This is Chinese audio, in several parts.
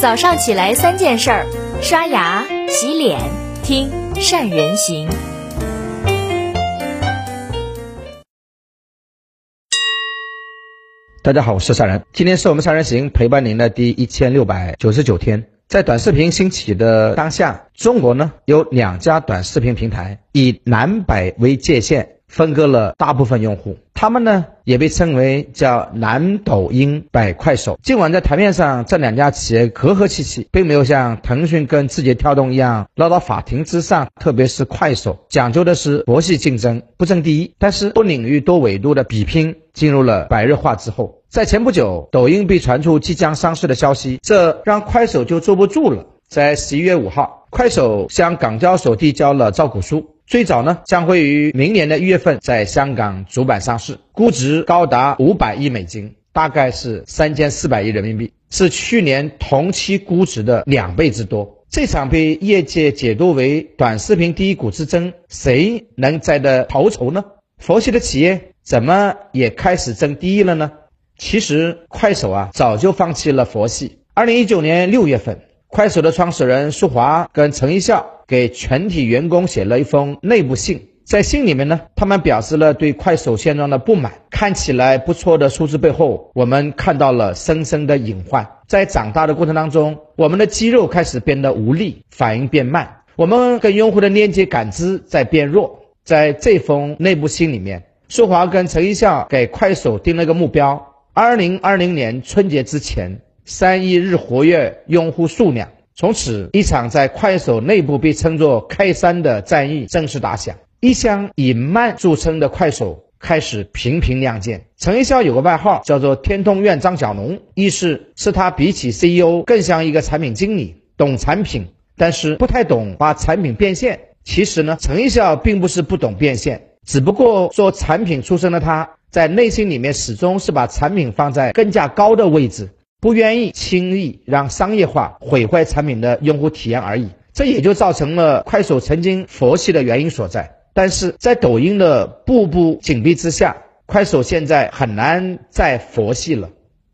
早上起来三件事儿：刷牙、洗脸、听善人行。大家好，我是善人。今天是我们善人行陪伴您的第一千六百九十九天。在短视频兴起的当下，中国呢有两家短视频平台以南北为界限。分割了大部分用户，他们呢也被称为叫南抖音、北快手。尽管在台面上这两家企业和和气气，并没有像腾讯跟字节跳动一样闹到法庭之上，特别是快手讲究的是佛系竞争，不争第一。但是多领域、多维度的比拼进入了白热化之后，在前不久，抖音被传出即将上市的消息，这让快手就坐不住了。在十一月五号，快手向港交所递交了招股书。最早呢，将会于明年的一月份在香港主板上市，估值高达五百亿美金，大概是三千四百亿人民币，是去年同期估值的两倍之多。这场被业界解读为短视频第一股之争，谁能摘得头筹呢？佛系的企业怎么也开始争第一了呢？其实，快手啊早就放弃了佛系。二零一九年六月份，快手的创始人舒华跟陈一笑。给全体员工写了一封内部信，在信里面呢，他们表示了对快手现状的不满。看起来不错的数字背后，我们看到了深深的隐患。在长大的过程当中，我们的肌肉开始变得无力，反应变慢，我们跟用户的链接感知在变弱。在这封内部信里面，舒华跟陈一笑给快手定了个目标：二零二零年春节之前，三亿日活跃用户数量。从此，一场在快手内部被称作“开山”的战役正式打响。一向以慢著称的快手开始频频亮剑。陈一笑有个外号叫做“天通苑张小龙”，意思是他比起 CEO 更像一个产品经理，懂产品，但是不太懂把产品变现。其实呢，陈一笑并不是不懂变现，只不过做产品出身的他在内心里面始终是把产品放在更加高的位置。不愿意轻易让商业化毁坏产品的用户体验而已，这也就造成了快手曾经佛系的原因所在。但是在抖音的步步紧逼之下，快手现在很难再佛系了。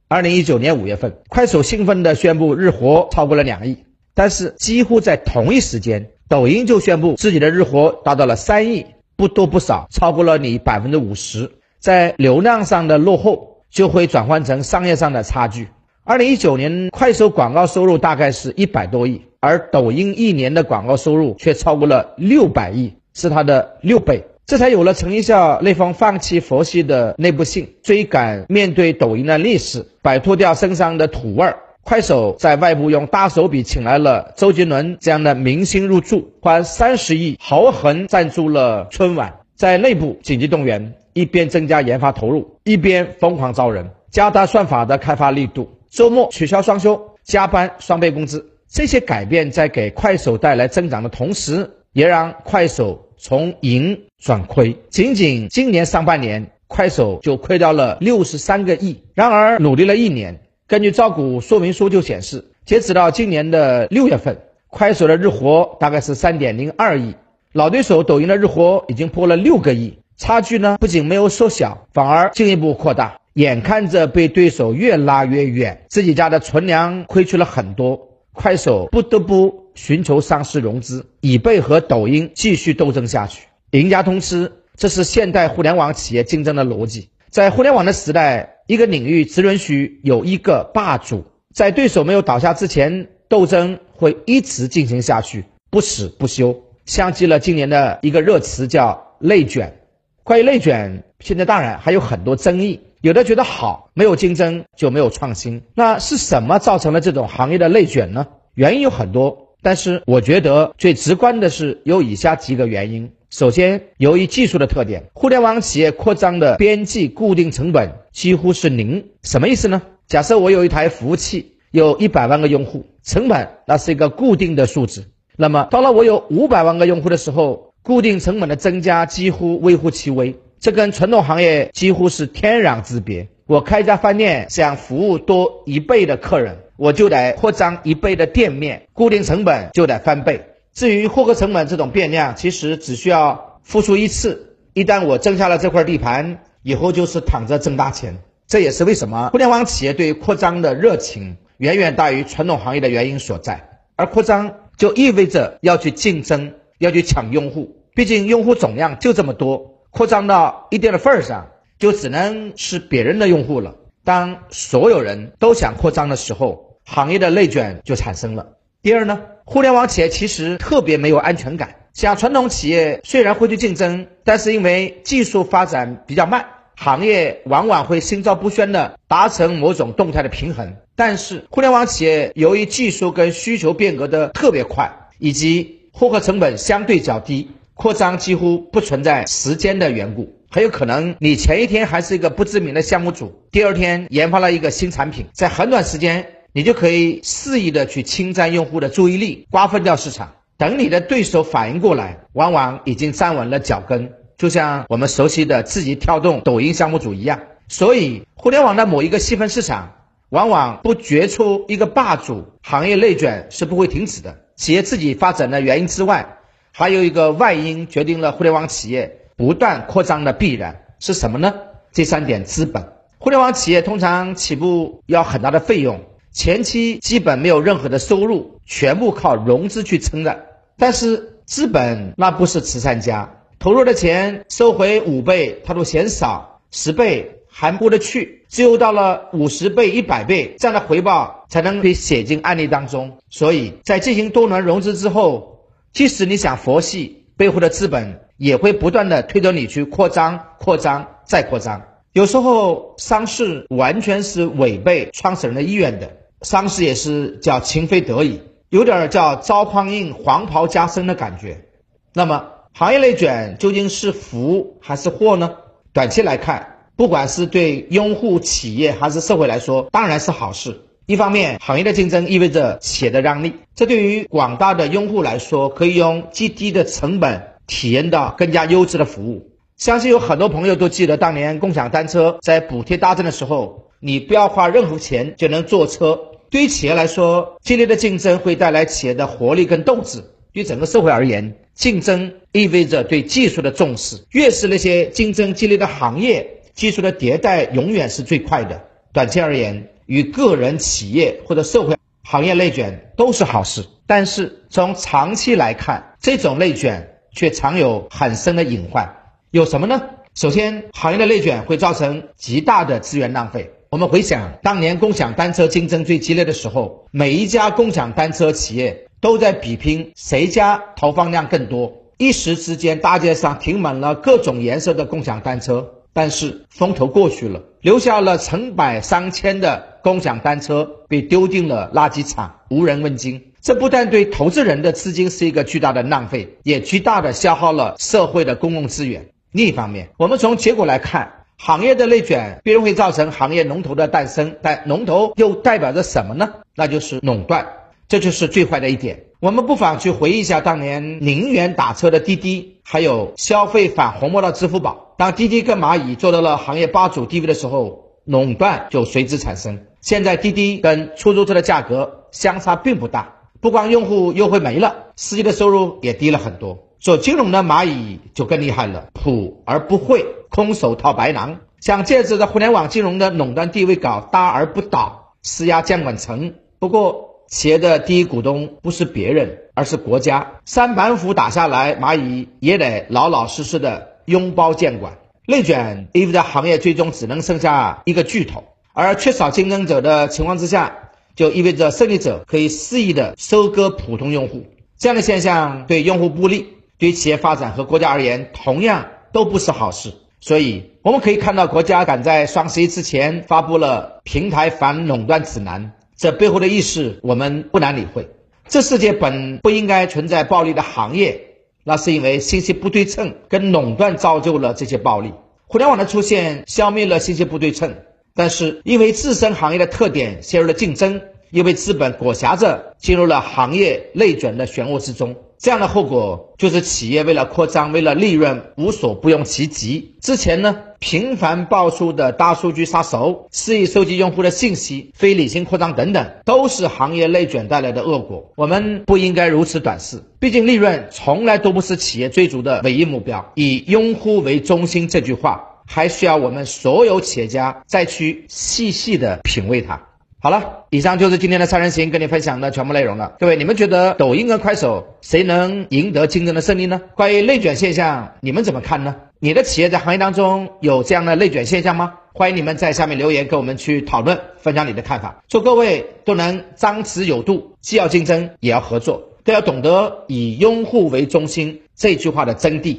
二零一九年五月份，快手兴奋地宣布日活超过了两亿，但是几乎在同一时间，抖音就宣布自己的日活达到了三亿，不多不少，超过了你百分之五十。在流量上的落后，就会转换成商业上的差距。二零一九年，快手广告收入大概是一百多亿，而抖音一年的广告收入却超过了六百亿，是它的六倍。这才有了陈一笑那封放弃佛系的内部信，追赶面对抖音的历史，摆脱掉身上的土味儿。快手在外部用大手笔请来了周杰伦这样的明星入驻，花三十亿豪横赞助了春晚，在内部紧急动员，一边增加研发投入，一边疯狂招人，加大算法的开发力度。周末取消双休，加班双倍工资，这些改变在给快手带来增长的同时，也让快手从盈转亏。仅仅今年上半年，快手就亏掉了六十三个亿。然而，努力了一年，根据招股说明书就显示，截止到今年的六月份，快手的日活大概是三点零二亿，老对手抖音的日活已经破了六个亿，差距呢不仅没有缩小，反而进一步扩大。眼看着被对手越拉越远，自己家的存粮亏去了很多，快手不得不寻求上市融资，以备和抖音继续斗争下去。赢家通吃，这是现代互联网企业竞争的逻辑。在互联网的时代，一个领域只允许有一个霸主，在对手没有倒下之前，斗争会一直进行下去，不死不休。像极了今年的一个热词叫内卷。关于内卷，现在当然还有很多争议。有的觉得好，没有竞争就没有创新。那是什么造成了这种行业的内卷呢？原因有很多，但是我觉得最直观的是有以下几个原因。首先，由于技术的特点，互联网企业扩张的边际固定成本几乎是零。什么意思呢？假设我有一台服务器，有一百万个用户，成本那是一个固定的数字。那么到了我有五百万个用户的时候，固定成本的增加几乎微乎其微。这跟传统行业几乎是天壤之别。我开一家饭店，想服务多一倍的客人，我就得扩张一倍的店面，固定成本就得翻倍。至于获客成本这种变量，其实只需要付出一次，一旦我挣下了这块地盘，以后就是躺着挣大钱。这也是为什么互联网企业对扩张的热情远远大于传统行业的原因所在。而扩张就意味着要去竞争，要去抢用户。毕竟用户总量就这么多，扩张到一定的份儿上，就只能是别人的用户了。当所有人都想扩张的时候，行业的内卷就产生了。第二呢，互联网企业其实特别没有安全感。像传统企业虽然会去竞争，但是因为技术发展比较慢，行业往往会心照不宣的达成某种动态的平衡。但是互联网企业由于技术跟需求变革的特别快，以及获客成本相对较低，扩张几乎不存在时间的缘故。很有可能你前一天还是一个不知名的项目组，第二天研发了一个新产品，在很短时间。你就可以肆意的去侵占用户的注意力，瓜分掉市场。等你的对手反应过来，往往已经站稳了脚跟，就像我们熟悉的字节跳动、抖音项目组一样。所以，互联网的某一个细分市场，往往不决出一个霸主，行业内卷是不会停止的。企业自己发展的原因之外，还有一个外因决定了互联网企业不断扩张的必然是什么呢？这三点：资本。互联网企业通常起步要很大的费用。前期基本没有任何的收入，全部靠融资去撑的。但是资本那不是慈善家，投入的钱收回五倍他都嫌少，十倍还过得去，只有到了五十倍、一百倍这样的回报才能被写进案例当中。所以在进行多轮融资之后，即使你想佛系，背后的资本也会不断的推着你去扩张、扩张再扩张。有时候上市完全是违背创始人的意愿的。上市也是叫情非得已，有点叫招匡胤黄袍加身的感觉。那么行业内卷究竟是福还是祸呢？短期来看，不管是对用户、企业还是社会来说，当然是好事。一方面，行业的竞争意味着企业的让利，这对于广大的用户来说，可以用极低的成本体验到更加优质的服务。相信有很多朋友都记得当年共享单车在补贴大战的时候，你不要花任何钱就能坐车。对于企业来说，激烈的竞争会带来企业的活力跟斗志。对整个社会而言，竞争意味着对技术的重视。越是那些竞争激烈的行业，技术的迭代永远是最快的。短期而言，与个人、企业或者社会行业内卷都是好事。但是从长期来看，这种内卷却藏有很深的隐患。有什么呢？首先，行业的内卷会造成极大的资源浪费。我们回想当年共享单车竞争最激烈的时候，每一家共享单车企业都在比拼谁家投放量更多。一时之间，大街上停满了各种颜色的共享单车。但是风头过去了，留下了成百上千的共享单车被丢进了垃圾场，无人问津。这不但对投资人的资金是一个巨大的浪费，也巨大的消耗了社会的公共资源。另一方面，我们从结果来看。行业的内卷必然会造成行业龙头的诞生，但龙头又代表着什么呢？那就是垄断，这就是最坏的一点。我们不妨去回忆一下当年零元打车的滴滴，还有消费返红包的支付宝。当滴滴跟蚂蚁做到了行业霸主地位的时候，垄断就随之产生。现在滴滴跟出租车的价格相差并不大，不光用户优惠没了，司机的收入也低了很多。做金融的蚂蚁就更厉害了，普而不惠。空手套白狼，想借着互联网金融的垄断地位搞大而不倒，施压监管层。不过，企业的第一股东不是别人，而是国家。三板斧打下来，蚂蚁也得老老实实的拥抱监管。内卷意味着行业最终只能剩下一个巨头，而缺少竞争者的情况之下，就意味着胜利者可以肆意的收割普通用户。这样的现象对用户不利，对企业发展和国家而言，同样都不是好事。所以我们可以看到，国家赶在双十一之前发布了平台反垄断指南，这背后的意思我们不难理会。这世界本不应该存在暴利的行业，那是因为信息不对称跟垄断造就了这些暴利。互联网的出现消灭了信息不对称，但是因为自身行业的特点陷入了竞争，又被资本裹挟着进入了行业内卷的漩涡之中。这样的后果就是企业为了扩张、为了利润，无所不用其极。之前呢，频繁爆出的大数据杀熟、肆意收集用户的信息、非理性扩张等等，都是行业内卷带来的恶果。我们不应该如此短视，毕竟利润从来都不是企业追逐的唯一目标。以用户为中心这句话，还需要我们所有企业家再去细细的品味它。好了，以上就是今天的三人行跟你分享的全部内容了。各位，你们觉得抖音跟快手谁能赢得竞争的胜利呢？关于内卷现象，你们怎么看呢？你的企业在行业当中有这样的内卷现象吗？欢迎你们在下面留言跟我们去讨论，分享你的看法。祝各位都能张弛有度，既要竞争也要合作，都要懂得以用户为中心这句话的真谛。